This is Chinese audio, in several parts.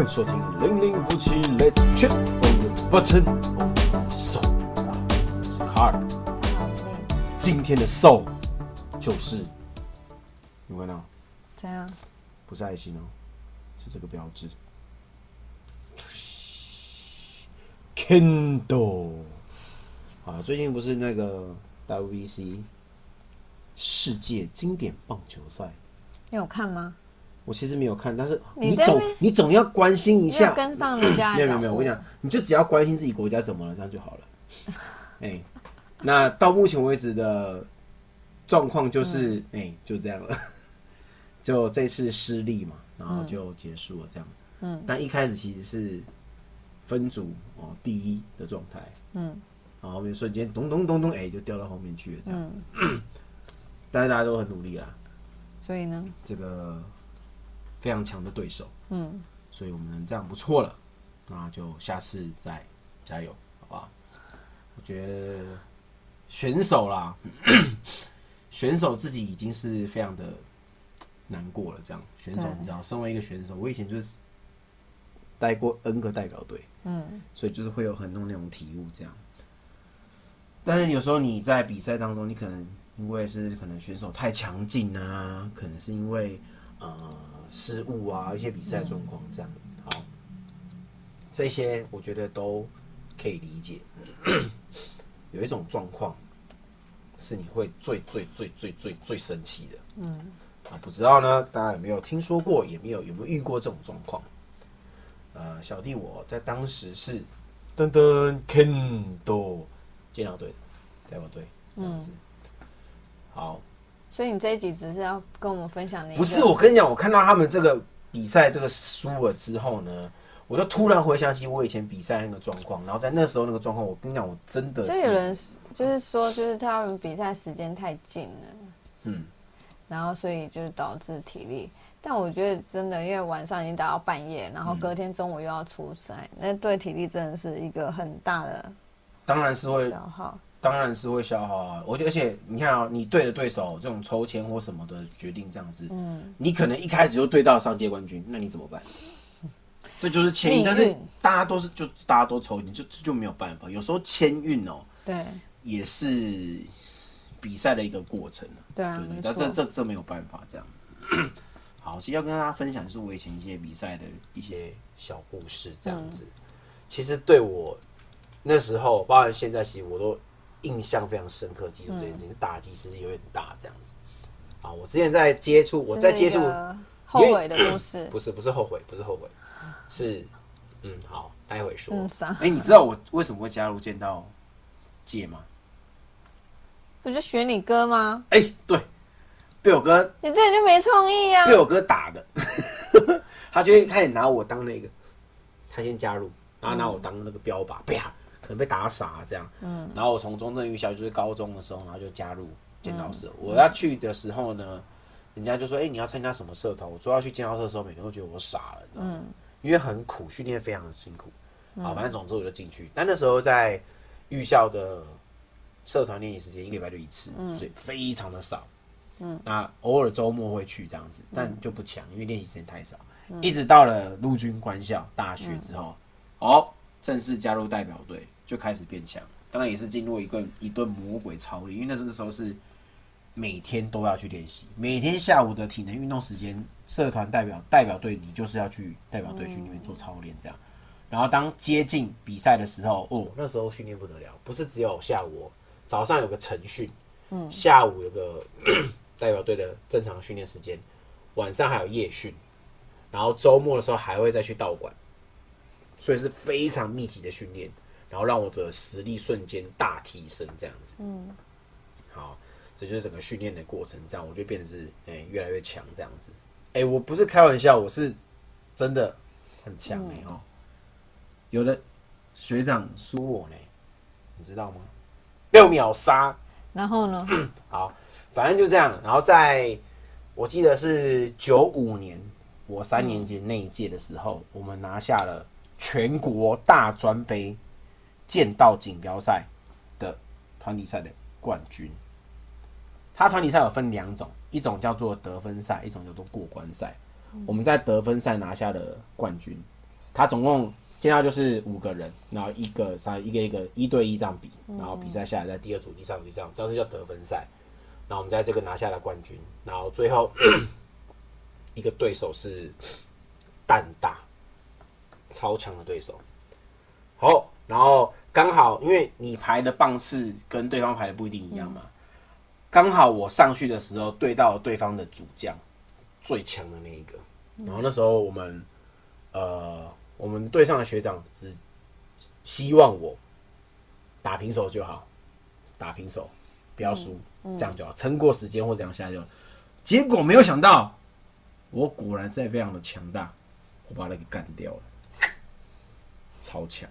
欢迎收听零零夫妻，Let's check from the button of soul。大家好，我是卡尔。好是今天的 soul 就是有没有看到？怎样？不是爱心哦，是这个标志。Kindle 啊，最近不是那个 WBC 世界经典棒球赛，你有看吗？我其实没有看，但是你总你总要关心一下。跟上人家的没有没有没有，我跟你讲，你就只要关心自己国家怎么了，这样就好了。哎、那到目前为止的状况就是，哎、就这样了。就这次失利嘛，然后就结束了这样。嗯，但一开始其实是分组哦第一的状态，嗯，然后后面瞬间咚咚咚咚，哎、就掉到后面去了这样。嗯，但是大家都很努力啦，所以呢，这个非常强的对手，嗯，所以我们这样不错了，那就下次再加油，好吧？我觉得选手啦，选手自己已经是非常的难过了。这样，选手你知道，身为一个选手，我以前就是带过 N 个代表队，嗯，所以就是会有很多那种体悟这样。但是有时候你在比赛当中，你可能因为是可能选手太强劲啊，可能是因为呃失误啊，一些比赛状况这样。好，这些我觉得都可以理解。有一种状况是你会最最最最最最生气的，嗯，啊，不知道呢，大家有没有听说过，也没有有没有遇过这种状况？呃，小弟我在当时是噔噔 Kendo 剑道队的代表队这样子。好，所以你这一集只是要跟我们分享你不是我跟你讲，我看到他们这个比赛这个输了之后呢，我就突然回想起我以前比赛那个状况，然后在那时候那个状况，我跟你讲，我真的是所以有人就是说，就是他们比赛时间太近了，嗯，然后所以就是导致体力。但我觉得真的，因为晚上已经打到半夜，然后隔天中午又要出赛，那对体力真的是一个很大的当然是会消耗。当然是会消耗啊！我觉得，而且你看啊、你对的对手这种抽签或什么的决定这样子，嗯，你可能一开始就对到上届冠军，那你怎么办？这就是签运，但是大家都是就大家都抽，你就就没有办法。有时候签运哦，对也是比赛的一个过程啊。对啊，对对没，但这。这这没有办法这样。好，其实要跟大家分享就是我以前一些比赛的一些小故事，这样子。其实对我那时候，包含现在，其实我都印象非常深刻，记住这件事情，打击其实有点大这样子。啊，我之前在接触，我在接触后悔的故事。不是不是后悔，不是后悔，是嗯好，待会说。哎、你知道我为什么会加入剑道界吗？不就学你哥吗？哎、对，被我哥你这人就没创意啊！被我哥打的，他就会开始拿我当那个，他先加入，然后拿我当那个标靶，啪，可能被打傻这样。嗯，然后我从中正预校就是高中的时候，然后就加入剑道社。我要去的时候呢，人家就说：“哎、你要参加什么社团？”我说要去剑道社的时候，每个人都觉得我傻了，你知道吗？因为很苦，训练非常的辛苦。好，反正总之我就进去，但那时候在预校的社团练习时间一个礼拜就一次，所以非常的少。那偶尔周末会去这样子，但就不强，因为练习时间太少。一直到了陆军官校大学之后，哦，正式加入代表队，就开始变强。当然也是经过一个一顿魔鬼操练，因为那时候那时候是每天都要去练习，每天下午的体能运动时间，社团代表代表队你就是要去代表队去里面做操练这样。然后当接近比赛的时候，哦，那时候训练不得了，不是只有下午哦，早上有个晨训，嗯，下午有个 代表队的正常训练时间，晚上还有夜训，然后周末的时候还会再去道馆，所以是非常密集的训练，然后让我的实力瞬间大提升，这样子，嗯，好，这就是整个训练的过程，这样我就变得是哎、越来越强这样子，哎、我不是开玩笑，我是真的很强哎、哦。有的学长输我呢，你知道吗？被我秒杀。然后呢？好，反正就这样。然后在我记得是九五年，我三年级那一届的时候，我们拿下了全国大专杯剑道锦标赛的团体赛的冠军。他团体赛有分两种，一种叫做得分赛，一种叫做过关赛。我们在得分赛拿下的冠军，他总共见到就是五个人，然后一个三一个一个一对一这样比，然后比赛下来在第二组、第三组、第三组，这样是叫得分赛。然后我们在这个拿下了冠军，然后最后 一个对手是蛋大，超强的对手。好，然后刚好因为你排的棒次跟对方排的不一定一样嘛，刚好我上去的时候对到对方的主将最强的那一个，然后那时候我们呃我们队上的学长只希望我打平手就好，打平手不要输，这样就好，撑过时间或怎样下就好。结果没有想到，我果然是非常的强大，我把他给干掉了，超强。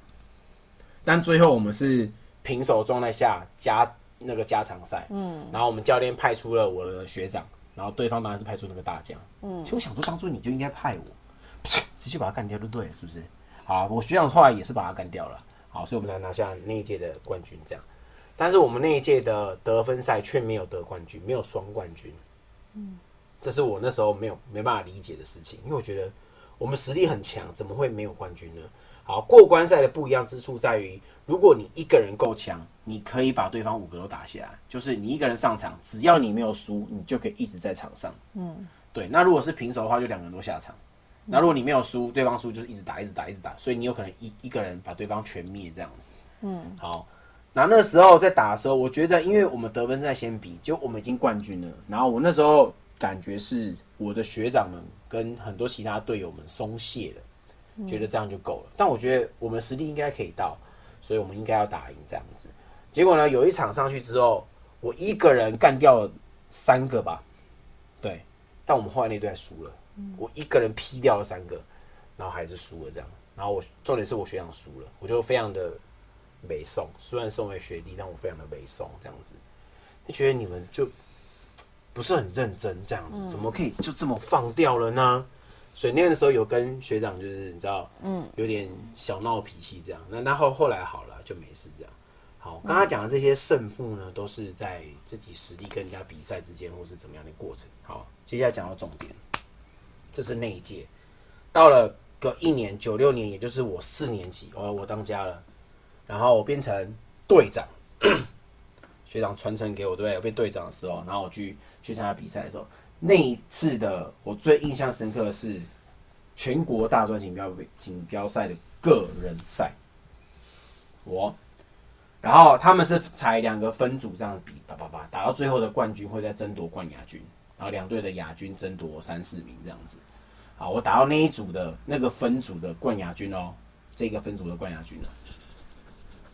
但最后我们是平手状态下加那个加长赛，嗯，然后我们教练派出了我的学长，然后对方当然是派出那个大将，嗯，其实我想说当初你就应该派我，直接把他干掉就对了，是不是？好，我学长后来也是把他干掉了，好，所以我们才拿下那一届的冠军，这样。但是我们那一届的得分赛却没有得冠军，没有双冠军，嗯，这是我那时候没有没办法理解的事情，因为我觉得我们实力很强，怎么会没有冠军呢？好，过关赛的不一样之处在于，如果你一个人够强，你可以把对方五个都打下来。就是你一个人上场，只要你没有输，你就可以一直在场上。嗯，对。那如果是平手的话，就两个人都下场。那如果你没有输，对方输，就是一直打，一直打，一直打。所以你有可能一一个人把对方全灭这样子。嗯，好。那那时候在打的时候，我觉得，因为我们得分赛先比，就我们已经冠军了。然后我那时候感觉是我的学长们跟很多其他队友们松懈了。觉得这样就够了，但我觉得我们实力应该可以到，所以我们应该要打赢这样子。结果呢，有一场上去之后，我一个人干掉了三个吧，对，但我们后来那队还输了，我一个人劈掉了三个，然后还是输了这样。然后我重点是我学长输了，我就非常的没送，虽然身为学弟，但我非常的没送这样子。就觉得你们就不是很认真这样子，怎么可以就这么放掉了呢？所以那个时候有跟学长，就是你知道，嗯，有点小闹脾气这样。那那后后来好了，就没事这样。好，刚刚讲的这些胜负呢，都是在自己实力跟人家比赛之间，或是怎么样的过程。好，接下来讲到重点，这是那一届，到了隔一年，九六年，也就是我四年级，哦，我当家了，然后我变成队长，学长传承给我，对，我变队长的时候，然后我去去参加比赛的时候。那一次的我最印象深刻的是全国大专锦标锦标赛的个人赛，我，然后他们是采两个分组这样比，叭叭叭，打到最后的冠军会在争夺冠亚军，然后两队的亚军争夺三四名这样子。好，我打到那一组的那个分组的冠亚军哦，这个分组的冠亚军呢，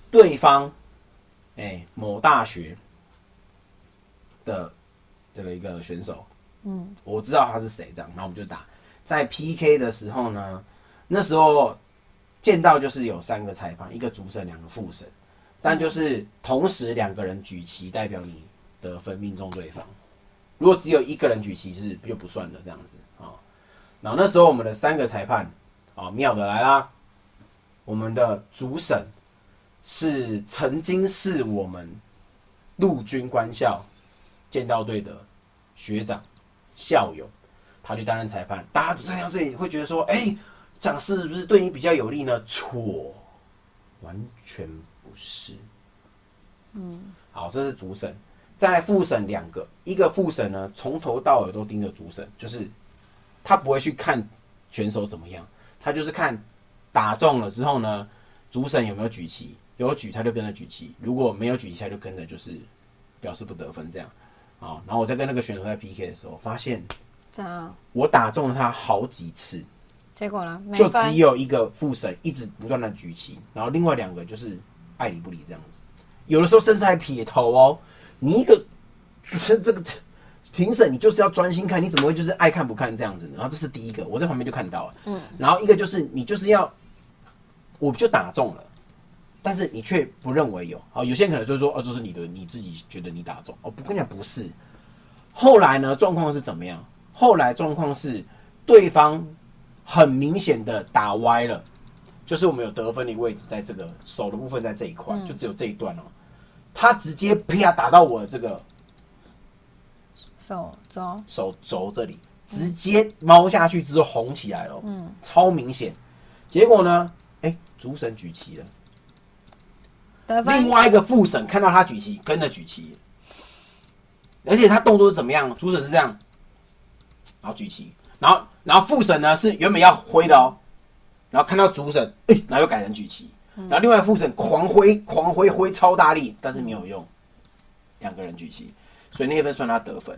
对方，哎，某大学的这个一个选手。嗯，我知道他是谁，这样，然后我们就打。在 PK 的时候呢，那时候见到就是有三个裁判，一个主审，两个副审，但就是同时两个人举旗代表你得分命中对方。如果只有一个人举旗是就不算的这样子啊。然后那时候我们的三个裁判啊，妙的来啦，我们的主审是曾经是我们陆军官校剑道队的学长。校友，他去担任裁判，大家在这里会觉得说，哎，这样是不是对你比较有利呢？错，完全不是。嗯，好，这是主审，再来副审两个，一个副审呢，从头到尾都盯着主审，就是他不会去看选手怎么样，他就是看打中了之后呢，主审有没有举旗，有举他就跟着举旗，如果没有举旗他就跟着就是表示不得分这样。啊，然后我在跟那个选手在 PK 的时候，发现，这样，我打中了他好几次，结果呢，就只有一个副审一直不断的举旗，然后另外两个就是爱理不理这样子，有的时候甚至还撇头哦。你一个就是这个评审，你就是要专心看，你怎么会就是爱看不看这样子呢？然后这是第一个，我在旁边就看到了，嗯，然后一个就是你就是要，我就打中了。但是你却不认为有，好，有些人可能就是说，哦，这是你的，你自己觉得你打中，哦，不跟你讲不是。后来呢，状况是怎么样？后来状况是对方很明显的打歪了，就是我们有得分的位置在这个手的部分，在这一块，就只有这一段哦。他直接啪打到我的这个手肘，手肘这里，直接猫下去之后红起来了，嗯，超明显。结果呢，哎，主审举旗了，得分另外一个副审看到他举旗，跟着举旗，而且他动作是怎么样？主审是这样，然后举旗，然后然后副审呢是原本要挥的哦，然后看到主审，哎，然后又改成举旗，然后另外副审狂挥狂挥挥超大力，但是没有用，两个人举旗，所以那一分算他得分。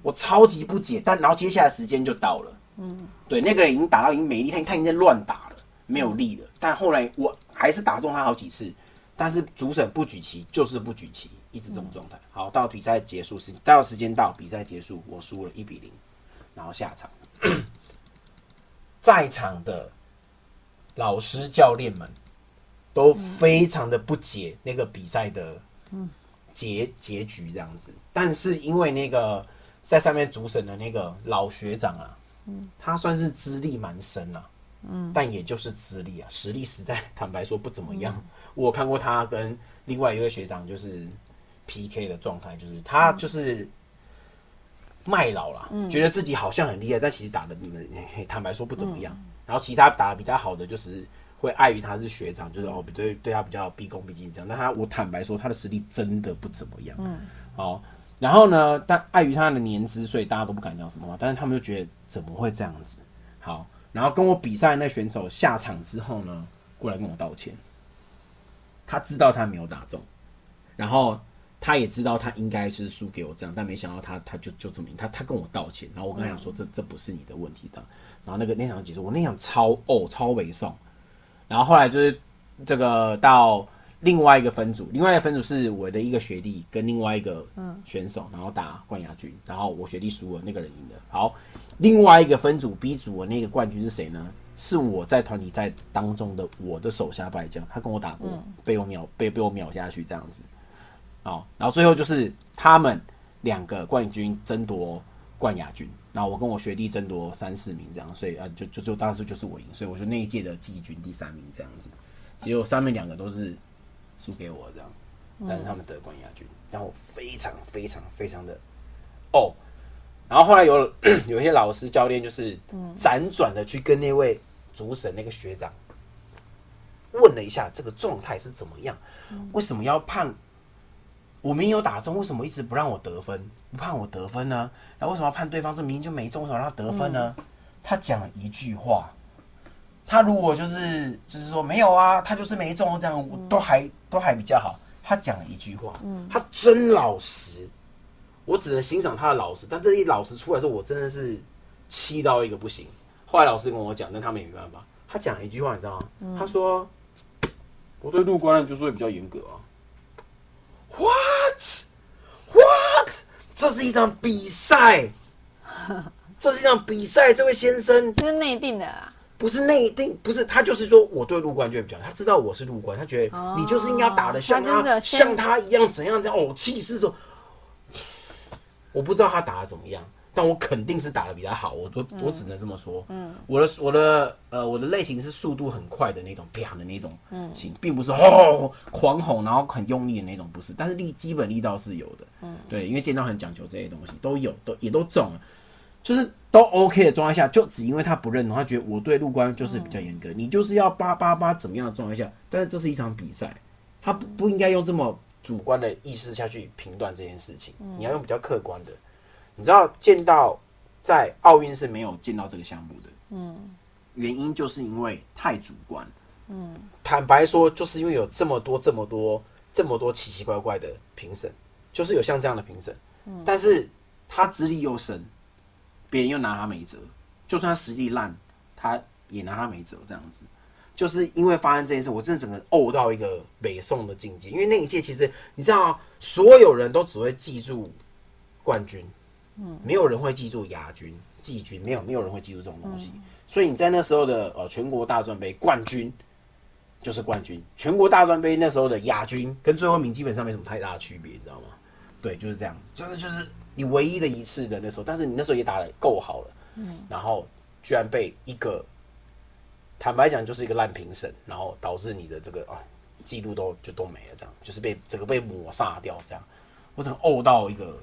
我超级不解，但然后接下来时间就到了，嗯，对，那个人已经打到已经没力，他他已经在乱打了，没有力了。但后来我还是打中他好几次，但是主审不举旗就是不举旗，一直这种状态。好，到比赛结束时，到时间到，比赛结束，我输了一比零，然后下场，在场的老师教练们都非常的不解那个比赛的结结局这样子，但是因为那个在上面主审的那个老学长啊，他算是资历蛮深了、嗯，但也就是资历啊，实力实在坦白说不怎么样。我看过他跟另外一位学长就是 PK 的状态，就是他就是卖老啦，觉得自己好像很厉害，但其实打的你们坦白说不怎么样。然后其他打的比他好的就是会碍于他是学长，就是哦对对他比较毕恭毕敬这样。但他我坦白说他的实力真的不怎么样。嗯，好，然后呢，但碍于他的年资，所以大家都不敢讲什么话。但是他们就觉得怎么会这样子？好，然后跟我比赛那选手下场之后呢，过来跟我道歉。他知道他没有打中，然后他也知道他应该是输给我这样，但没想到他他就就这么赢，他他跟我道歉，然后我跟他讲说这这不是你的问题的，然后那个那场结束，我那场超哦超猥送，然后后来就是这个到另外一个分组，另外一个分组是我的一个学弟跟另外一个选手，然后打冠亚军，然后我学弟输了，那个人赢了。好，另外一个分组 B 组的那个冠军是谁呢？是我在团体赛当中的我的手下败将，他跟我打过，被我秒被被我秒下去这样子。哦，然后最后就是他们两个冠军争夺冠亚军，然后我跟我学弟争夺三四名这样，所以啊就就就当时就是我赢，所以我就那一届的季军第三名这样子。结果上面两个都是输给我这样，但是他们得冠亚军，然后我非常非常非常的哦。然后后来有 有一些老师教练就是辗转的去跟那位主审那个学长问了一下这个状态是怎么样，为什么要判我明明有打中，为什么一直不让我得分，不判我得分呢？然后为什么要判对方这明明就没中，为什么让他得分呢？他讲了一句话，他如果就是就是说没有啊，他就是没中，这样我都还都还比较好。他讲了一句话，他真老实。我只能欣赏他的老实，但这一老实出来之后，我真的是气到一个不行。后来老师跟我讲，但他们也没办法。他讲了一句话，你知道吗？他说：“我对入关就是会比较严格啊。”What? What? 这是一场比赛，这是一场比赛。这位先生这是内定的啊，不是内定，不是他就是说我对入关就会比较，他知道我是入关，他觉得你就是应该打的像他像他一样怎样怎样哦，气势说。我不知道他打的怎么样，但我肯定是打的比他好。我我我只能这么说。嗯，我的我的呃我的类型是速度很快的那种，啪的那种型，并不是吼狂吼然后很用力的那种，不是。但是力基本力道是有的。嗯，对，因为剑道很讲究这些东西，都有都也都中了，就是都 OK 的状态下，就只因为他不认同，他觉得我对入关就是比较严格，你就是要八八八怎么样的状态下，但是这是一场比赛，他不不应该用这么主观的意识下去评断这件事情，你要用比较客观的。你知道见到在奥运是没有见到这个项目的，嗯，原因就是因为太主观，嗯，坦白说，就是因为有这么多、这么多、这么多奇奇怪怪的评审，就是有像这样的评审，嗯，但是他资历又深，别人又拿他没辙，就算他实力烂，他也拿他没辙，这样子。就是因为发生这件事，我真的整个呕到一个北宋的境界。因为那一届其实你知道，所有人都只会记住冠军，嗯，没有人会记住亚军、季军，没有没有人会记住这种东西。所以你在那时候的呃全国大专杯冠军就是冠军，全国大专杯那时候的亚军跟最后一名基本上没什么太大的区别，你知道吗？对，就是这样子，就是就是你唯一的一次的那时候，但是你那时候也打的够好了，嗯，然后居然被一个。坦白讲，就是一个烂评审，然后导致你的这个啊记录都就都没了，这样就是被整个被抹杀掉，这样我整个呕到一个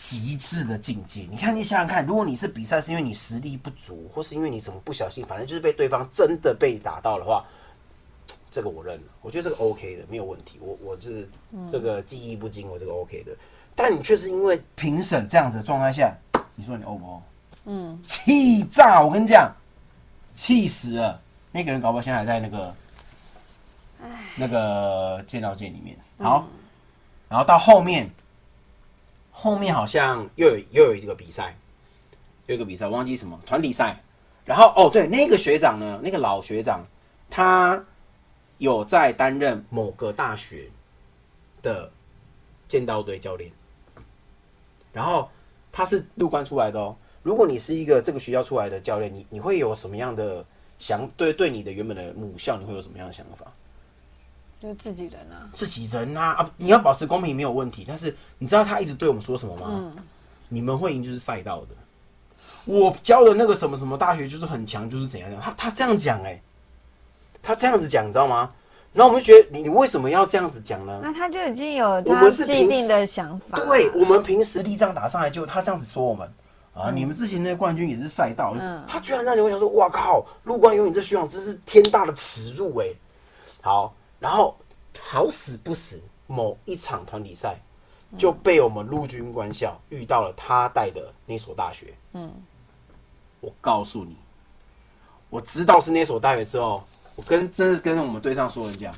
极致的境界。你看，你想想看，如果你是比赛是因为你实力不足，或是因为你怎么不小心，反正就是被对方真的被打到的话，这个我认了，我觉得这个 OK 的，没有问题。我我就是这个技艺不精，我这个 OK 的。但你却是因为评审这样子的状态下，你说你 O 不 O？嗯，气炸！我跟你讲，气死了。那个人搞不好现在还在那个，那个剑道界里面。好，然后到后面，后面好像又有又有一个比赛，有一个比赛，忘记什么团体赛。然后哦，对，那个学长呢，那个老学长，他有在担任某个大学的剑道队教练。然后他是入关出来的哦。如果你是一个这个学校出来的教练，你你会有什么样的想对对你的原本的母校，你会有什么样的想法？就自己人啊，自己人啊啊！你要保持公平没有问题，但是你知道他一直对我们说什么吗？嗯，你们会赢就是赛道的。我教的那个什么什么大学就是很强，就是怎样样。他他这样讲哎，他这样子讲，你知道吗？然后我们就觉得你你为什么要这样子讲呢？那他就已经有他既定的想法。对，我们凭实力这样打上来，就他这样子说我们啊，你们之前那冠军也是赛道，嗯他居然让你会想说，哇靠，陆冠有你这学长，真是天大的耻辱哎！好，然后好死不死，某一场团体赛就被我们陆军官校遇到了他带的那所大学。嗯，我告诉你，我知道是那所大学之后。我跟真的跟我们队上所有人讲，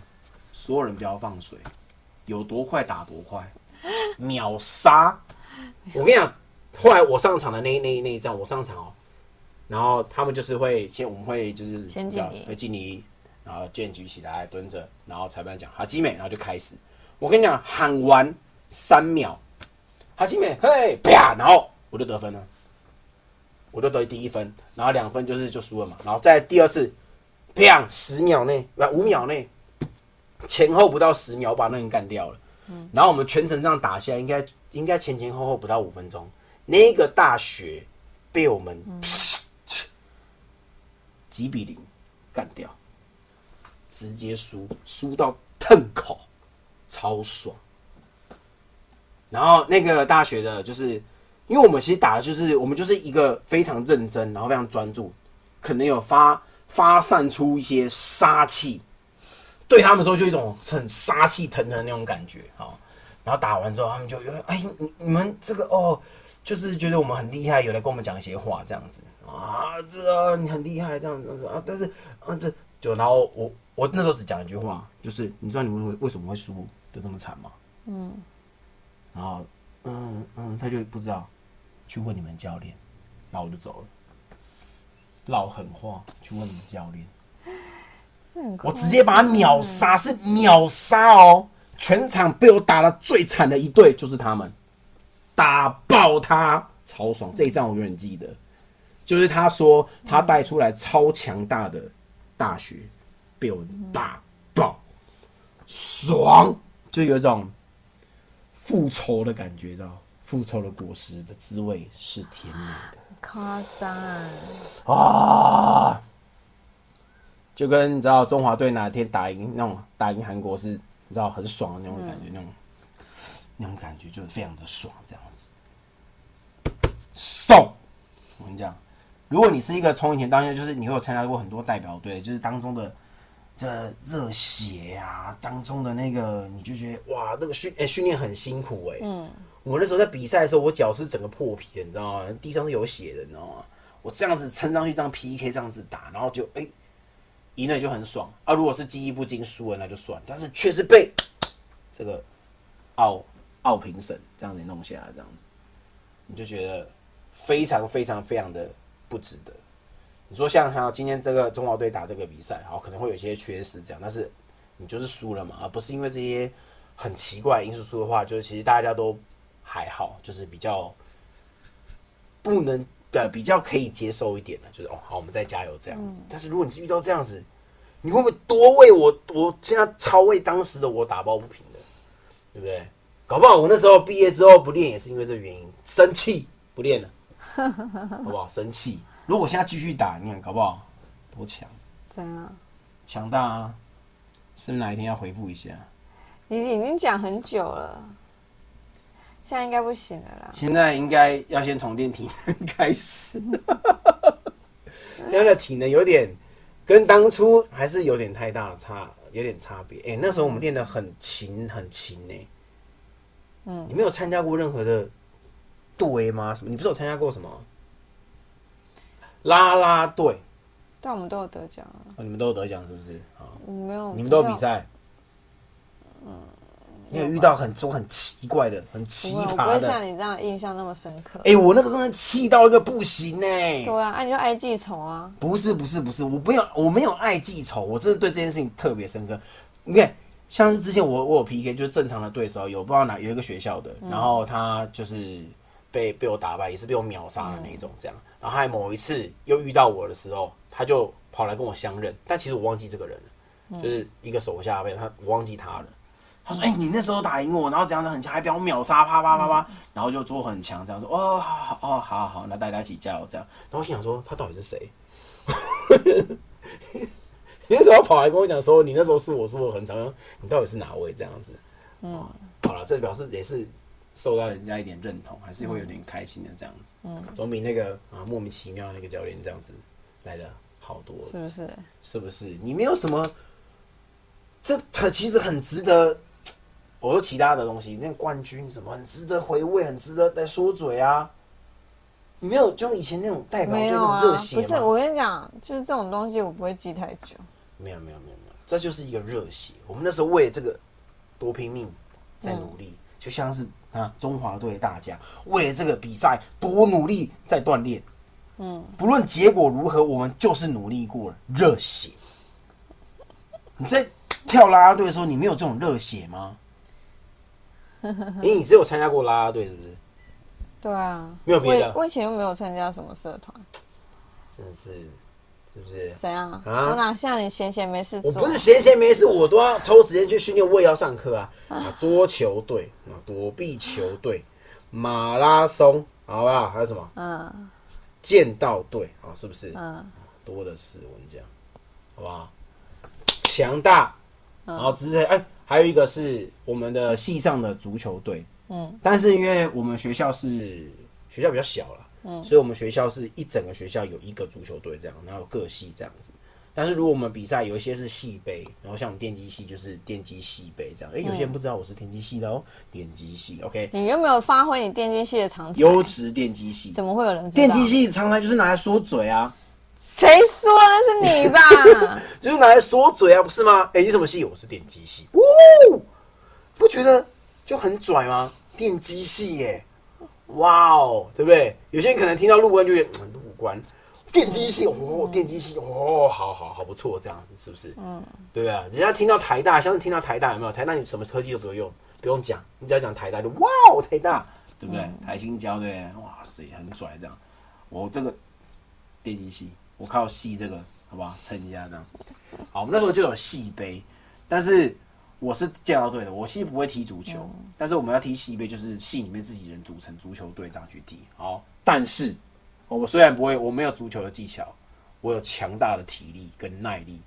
所有人不要放水，有多快打多快，秒杀！我跟你讲，后来我上场的那那那一仗，我上场哦，然后他们就是会先我们会就是先敬礼，会敬礼，然后剑举起来蹲着，然后裁判讲好基美，然后就开始。我跟你讲，喊完三秒，好基美，嘿啪，然后我就得分了，我就得第一分，然后两分就是就输了嘛，然后在第二次。啪！十秒内，不五秒内，前后不到十秒，把那人干掉了。嗯，然后我们全程这样打下来，应该应该前前后后不到五分钟，那个大学被我们几比零干掉，直接输，输到腾口，超爽。然后那个大学的，就是因为我们其实打的就是我们就是一个非常认真，然后非常专注，可能有发。发散出一些杀气，对他们说就一种很杀气腾腾那种感觉啊。然后打完之后，他们就有哎，你你们这个哦，就是觉得我们很厉害，有来跟我们讲一些话这样子啊，这你很厉害这样子啊。但是啊，这就然后我我那时候只讲一句话，就是你知道你为为什么会输的这么惨吗？嗯。然后嗯嗯，他就不知道，去问你们教练，然后我就走了。老狠话去问你们教练，我直接把他秒杀，是秒杀哦！全场被我打的最惨的一队就是他们，打爆他，超爽！这一仗我永远记得，就是他说他带出来超强大的大学，被我打爆，爽！就有一种复仇的感觉，到复仇的果实的滋味是甜美的。夸张啊！就跟你知道中华队哪天打赢那种打赢韩国是，你知道很爽的那种感觉，那种那种感觉就是非常的爽，这样子。送，我跟你讲，如果你是一个从以前到现在，就是你会有参加过很多代表队，就是当中的这热血啊，当中的那个，你就觉得哇，那个训哎训练很辛苦哎，嗯。我那时候在比赛的时候，我脚是整个破皮的，你知道吗？地上是有血的，你知道吗？我这样子撑上去，这样 PK 这样子打，然后就哎赢了就很爽啊！如果是技艺不精输了那就算，但是却是被 这个奥奥评审这样子弄下来，这样子你就觉得非常非常非常的不值得。你说像他今天这个中华队打这个比赛，好可能会有些缺失这样，但是你就是输了嘛，而不是因为这些很奇怪因素输的话，就是其实大家都。还好，就是比较不能的，比较可以接受一点的，就是哦，好，我们再加油这样子。但是如果你是遇到这样子，你会不会多为我？我现在超为当时的我打抱不平的，对不对？搞不好我那时候毕业之后不练，也是因为这原因，生气不练了，好不好？生气。如果现在继续打，你看搞不好多强？怎样？强大啊！是不是哪一天要回复一下？你已经讲很久了。现在应该不行了啦。现在应该要先从练体能开始，现在的体能有点跟当初还是有点太大差，有点差别。哎、那时候我们练的很勤很勤呢。嗯，你没有参加过任何的队吗？什么？你不是有参加过什么啦啦队？但我们都有得奖啊，哦，你们都有得奖是不是？啊，我没有。你们都有比？赛。嗯，你有遇到很多很奇怪的、很奇葩的。不会像你这样印象那么深刻。哎、我那个真的气到一个不行呢、对啊，啊你就爱记仇啊。不是不是不是，我没有我没有爱记仇，我真的对这件事情特别深刻。你看，像是之前我我有 PK，就是正常的对手，有不知道哪有一个学校的，然后他就是被被我打败，也是被我秒杀的那种这样。然后还某一次又遇到我的时候，他就跑来跟我相认，但其实我忘记这个人了，就是一个手下被他我忘记他了。他说：“哎、你那时候打赢我，然后怎样的很强，还被我秒杀，啪啪啪啪，然后就做很强，这样说哦，好好哦，好好好，那大家一起加油这样。然后我心想说，他到底是谁？你那时候跑来跟我讲说你那时候是我是我很长？你到底是哪位这样子？嗯，好了，这表示也是受到人家一点认同，还是会有点开心的这样子。嗯，总比那个啊莫名其妙那个教练这样子来的好多了。是不是？是不是？你没有什么，这它其实很值得。我说其他的东西，那个冠军什么很值得回味，很值得来说嘴啊。你没有就以前那种代表队那种热血吗？不是，我跟你讲，就是这种东西我不会记太久。没有没有没有没有，这就是一个热血。我们那时候为这个多拼命在努力，就像是啊中华队大家为了这个比赛多努力在锻炼。嗯，不论结果如何，我们就是努力过了，热血。你在跳啦啦队的时候，你没有这种热血吗？因为你只有参加过啦啦队，是不是？对啊，没有别的我我以前又没有参加什么社团，真的是，是不是？怎样？啊我哪像你闲闲没事做？我不是闲闲没事，我都要抽时间去训练，我也要上课啊。啊，桌球队啊，躲避球队，马拉松，好不好？还有什么？嗯剑道队啊，是不是？嗯，多的是，我跟你讲，好不好？强大，然后只是哎，还有一个是我们的系上的足球队，嗯，但是因为我们学校是学校比较小了，嗯，所以我们学校是一整个学校有一个足球队这样，然后各系这样子。但是如果我们比赛有一些是系杯，然后像我们电机系就是电机系杯这样，哎、有些人不知道我是电机系的哦，电机系，OK，你有没有发挥你电机系的长才？优质电机系，怎么会有人知道？电机系常来就是拿来说嘴啊，谁说那是你吧？就是拿来说嘴啊，不是吗？哎、你什么系？我是电机系，呜，不觉得就很拽吗？电机系耶，哇哦，对不对？有些人可能听到陆官就觉得 嗯，陆官，电机系哦，电机系哦，好好好不错，这样子是不是？嗯，对不对？人家听到台大，像是听到台大有没有？台大你什么科技都不用用，不用讲，你只要讲台大就哇哦，台大，对不对？台新交对哇塞，很拽这样。我这个电机系，我靠系这个，好不好？撑一下这样。好，我们那时候就有系杯，但是我是剑道队的，我系不会踢足球，但是我们要踢系杯，就是系里面自己人组成足球队这样去踢。好，但是我虽然不会，我没有足球的技巧，我有强大的体力跟耐力。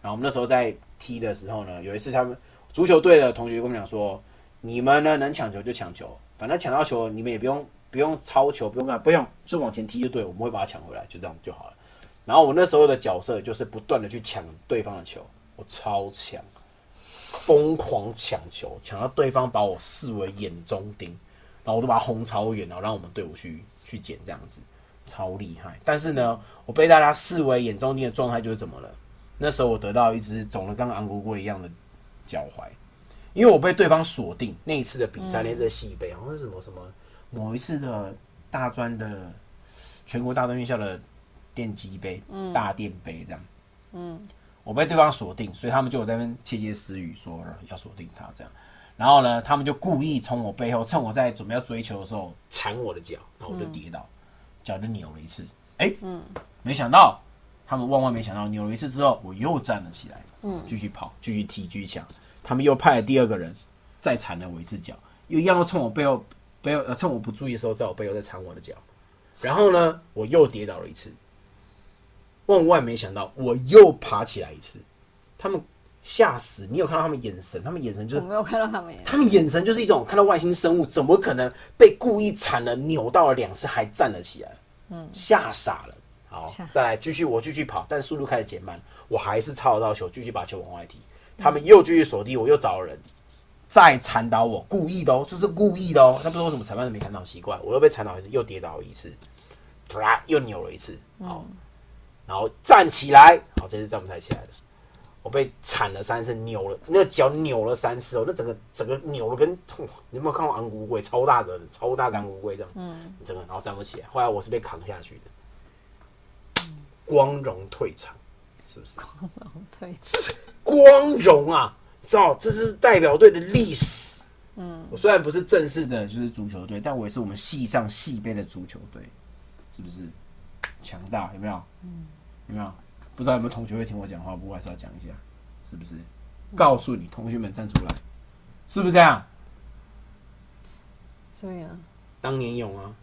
然后我们那时候在踢的时候呢，有一次他们足球队的同学跟我们讲说，你们呢能抢球就抢球，反正抢到球你们也不用不用抄球，不用干，不用就往前踢就对，我们会把它抢回来，就这样就好了。然后我那时候的角色就是不断的去抢对方的球，我超强，疯狂抢球，抢到对方把我视为眼中钉，然后我都把它轰超远，然后让我们队伍去去捡这样子，超厉害。但是呢，我被大家视为眼中钉的状态就是怎么了？那时候我得到一只肿的跟昂古龟一样的脚踝，因为我被对方锁定。那一次的比赛，那次的系杯好像是什么什么某一次的大专的全国大专院校的电机杯、大电杯这样。嗯，我被对方锁定，所以他们就有在那边窃窃私语说呃要锁定他这样。然后呢，他们就故意从我背后，趁我在准备要追求的时候缠我的脚，然后我就跌倒，脚就扭了一次。哎、嗯，没想到他们万万没想到，扭了一次之后，我又站了起来，嗯，继续跑，继续踢，继续抢。他们又派了第二个人，再缠了我一次脚，又一样的趁我背后背后呃趁我不注意的时候，在我背后再缠我的脚。然后呢，我又跌倒了一次。万万没想到，我又爬起来一次。他们吓死！你有看到他们眼神？他们眼神就是我没有看到他们眼他们眼神就是一种看到外星生物，怎么可能被故意铲了、扭到了两次还站了起来？嗯，吓傻了。好，再来继续，我继续跑，但速度开始减慢，我还是抄得到球，继续把球往外踢。他们又继续锁定我，又找人再铲倒我，故意的哦，这是故意的哦。那不知道为什么裁判都没看到，奇怪，我又被铲倒一次，又跌倒一次，啪，又扭了一次，好，然后站起来，好，这次站不太起来了。我被铲了三次，扭了那个脚扭了三次哦，那整个整个扭了跟，痛你有没有看过昂古龟？超大个的，超大个昂古龟这样，嗯，整个然后站不起来。后来我是被扛下去的，光荣退场，是不是？光荣退场，光荣啊！知道这是代表队的历史。嗯，我虽然不是正式的，就是足球队，但我也是我们系上系杯的足球队，是不是？强大有没有？嗯，有没有？不知道有没有同学会听我讲话，不过还是要讲一下，是不是？告诉你，同学们站出来，是不是这样？所以呢，当年勇啊，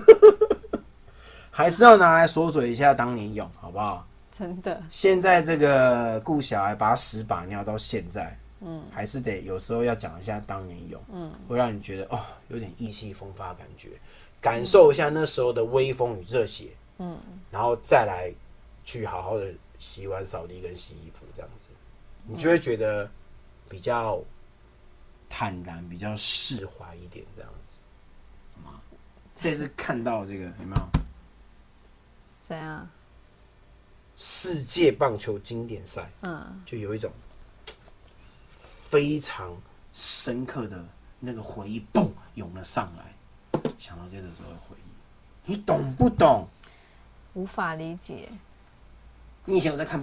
还是要拿来说嘴一下当年勇，好不好？真的，现在这个顾小孩把屎把尿到现在，嗯，还是得有时候要讲一下当年勇，嗯，会让你觉得哦，有点意气风发的感觉，感受一下那时候的微风与热血，嗯，然后再来去好好的洗碗、扫地跟洗衣服，这样子，你就会觉得比较坦然、比较释怀一点，这样子，好吗？这次看到这个有没有？怎样？世界棒球经典赛，嗯，就有一种非常深刻的那个回忆，嘣涌了上来。想到这个时候的回忆，你懂不懂？无法理解。你以前有在看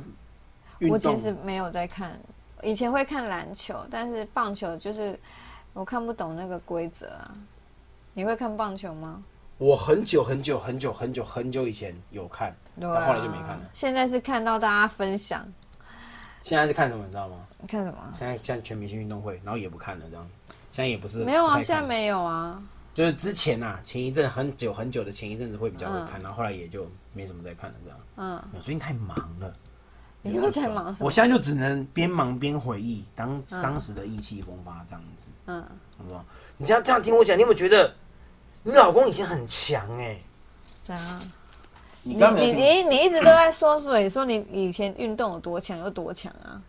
我动？其实没有在看，以前会看篮球，但是棒球就是我看不懂那个规则啊。你会看棒球吗？我很久很久很久很久很久以前有看，但后来就没看了。现在是看到大家分享，现在是看什么？你知道吗？你看什么？现在现在全明星运动会，然后也不看了，这样。现在也不是没有啊，现在没有啊。就是之前呐、前一阵很久很久的前一阵子会比较会嗯看，然后后来也就没什么再看了，这样。嗯，我最近太忙了。你又在忙什么？我现在就只能边忙边回忆当当时的意气风发这样子，嗯，好不好？你这样这样听我讲，你有没有觉得你老公以前很强哎、怎样？你你你你你一直都在说嘴，说你以前运动有多强有多强啊！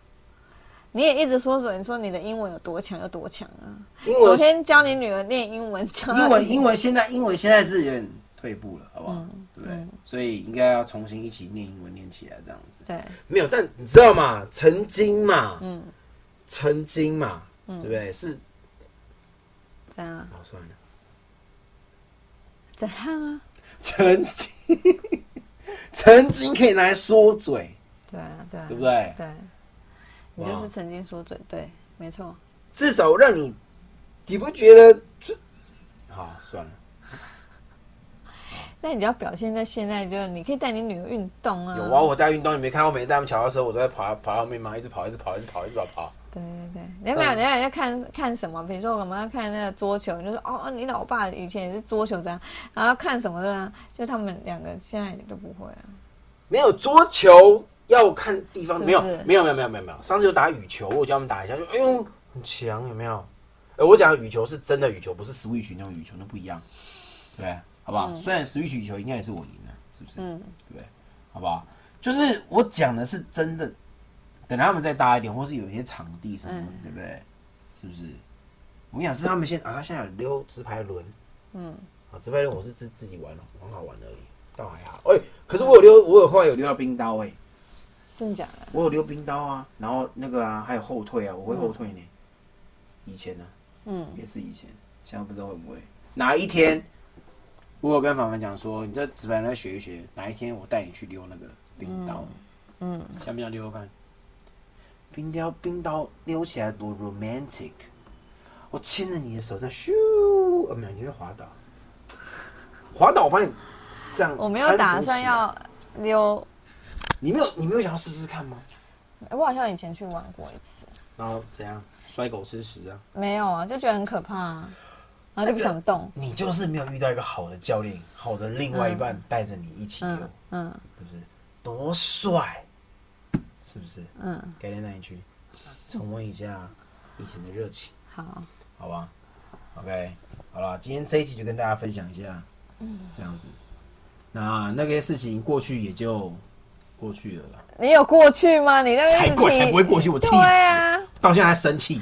你也一直说嘴，说你的英文有多强有多强啊！英文昨天教你女儿念英文，教英文英文现在英文现在是有点退步了，好不好？对不对？所以应该要重新一起念英文念起来这样子。对，没有，但你知道吗？曾经嘛，嗯，曾经嘛，对不对？是，怎样？好算了，怎样啊？曾经，曾经可以拿来说嘴，对啊，对啊，对不对？对，你就是曾经说嘴，对，没错。至少让你，你不觉得这？好，算了。那你就要表现在现在，就是你可以带你女儿运动啊。有啊，我带运动，你没看我每次带他们桥的时候，我都在跑跑到后面嘛，一直跑，一直跑，一直跑，一直跑跑。对对对，你有没有？人家人家看看什么？比如说我们要看那个桌球，你就说哦，你老爸以前也是桌球这样，然后看什么的呢？就他们两个现在都不会啊。没有桌球要看地方，没有没有没有没有没有没有。上次有打羽球，我教他们打一下，就哎呦很强，有没有？哎，我讲的羽球是真的羽球，不是 Switch 那种羽球，那不一样，对？好不好？虽然 Switch 羽球应该也是我赢了，是不是？嗯，对？好不好？就是我讲的是真的，等他们再大一点，或是有一些场地什么的，嗯对不对？是不是？我跟你讲，是他们现啊，他现在有溜直排轮，嗯，啊，直排轮我是自自己玩了，很好玩而已，倒还好。哎、可是我有溜，我有后来有溜到冰刀哎、真的假的？我有溜冰刀啊，然后那个啊，还有后退啊，我会后退呢。以前呢、嗯，也是以前，现在不知道会不会。哪一天，我有跟凡凡讲说，你在直排轮学一学，哪一天我带你去溜那个冰刀，嗯，想不想溜溜看？冰雕冰刀溜起来多 romantic，我牵着你的手在咻，哦没有，你会滑倒，滑倒我发现这样。我没有打算，要溜，你没有你没有想要试试看吗？我好像以前去玩过一次，然后怎样摔狗吃屎啊？没有啊，就觉得很可怕、啊，然后就不想动。你就是没有遇到一个好的教练，好的另外一半带着你一起游，嗯嗯，是不是？多帅，是不是？嗯，改天带你去重温一下以前的热情，好，好吧？OK，好了，今天这一集就跟大家分享一下，嗯这样子。那那些事情过去也就过去了啦，你有过去吗？你那个才过才不会过去，我气死对，啊，到现在还生气。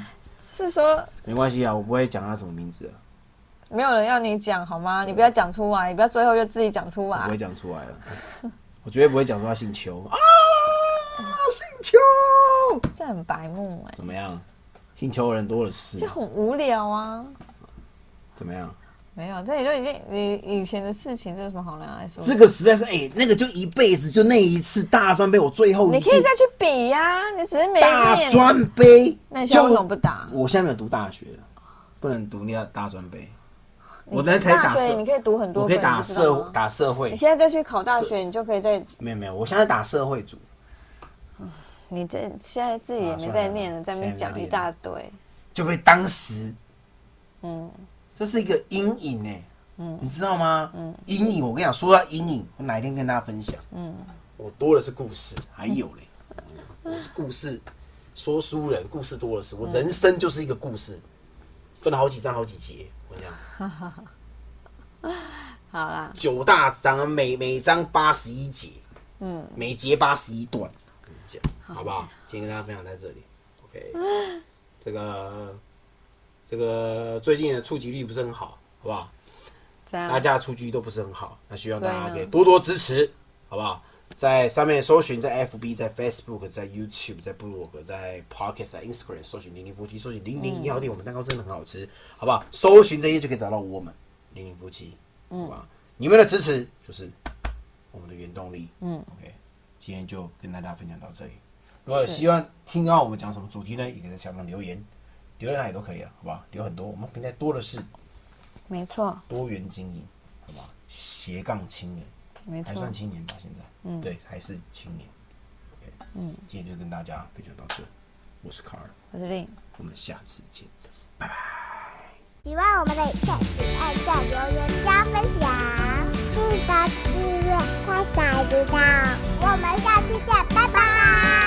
是说没关系啊，我不会讲他什么名字啊，没有人要你讲好吗？你不要讲出来，你不要最后就自己讲出来我不会。讲出来了，我绝对不会讲出他姓邱啊，姓邱，这很白目哎、怎么样？姓邱的人多的是就，很无聊啊。怎么样？没有，这也就已经你以前的事情，这有什么好拿来说？这个实在是哎、那个就一辈子就那一次大专杯，我最后你可以再去比呀、你只是没大念。专杯，那你现在为什么不打？我现在没有读大学了，不能读那大专杯。我你在台打大学社，你可以读很多，我可以打社吗打社会你，现在再去考大学，你就可以再没有没有，我现在打社会组，你这现在自己也没在念了，在那边讲一大堆。就被当时嗯，这是一个阴影哎、你知道吗？嗯，阴影，我跟你讲，说到阴影，我哪一天跟大家分享。嗯，我多的是故事，还有嘞，我是故事说书人，故事多的是。我人生就是一个故事，分了好几章好几节。我跟你讲，好啦，九大章，每每章八十一节，嗯，每节八十一段，跟你讲，好不好？今天跟大家分享在这里，OK。这个这个最近的触及率不是很好，好不好？大家的出局都不是很好，那希望大家给多多支持，好不好？在上面搜寻，在 FB、在 Facebook、在 YouTube、在部落格、在 Podcast、在 Instagram 搜寻零零夫妻，搜寻零零一号店，我们蛋糕真的很好吃，好不好？搜寻这些就可以找到我们零零夫妻，好吧？你们的支持就是我们的原动力。嗯，OK，今天就跟大家分享到这里。如果有希望听到我们讲什么主题呢，也可以在下方留言，留在哪里都可以啊，好不好？留很多，我们平台多的是。没错，多元经营，好不好？斜杠青年，没错还算，青年吧？现在，嗯，对，还是青年。OK，嗯，今天就跟大家分享到这，我是卡尔，我是令，我们下次见。拜拜喜欢我们的影片，请按下留言加分享，记得订阅，开小铃铛。我们下期见，拜拜。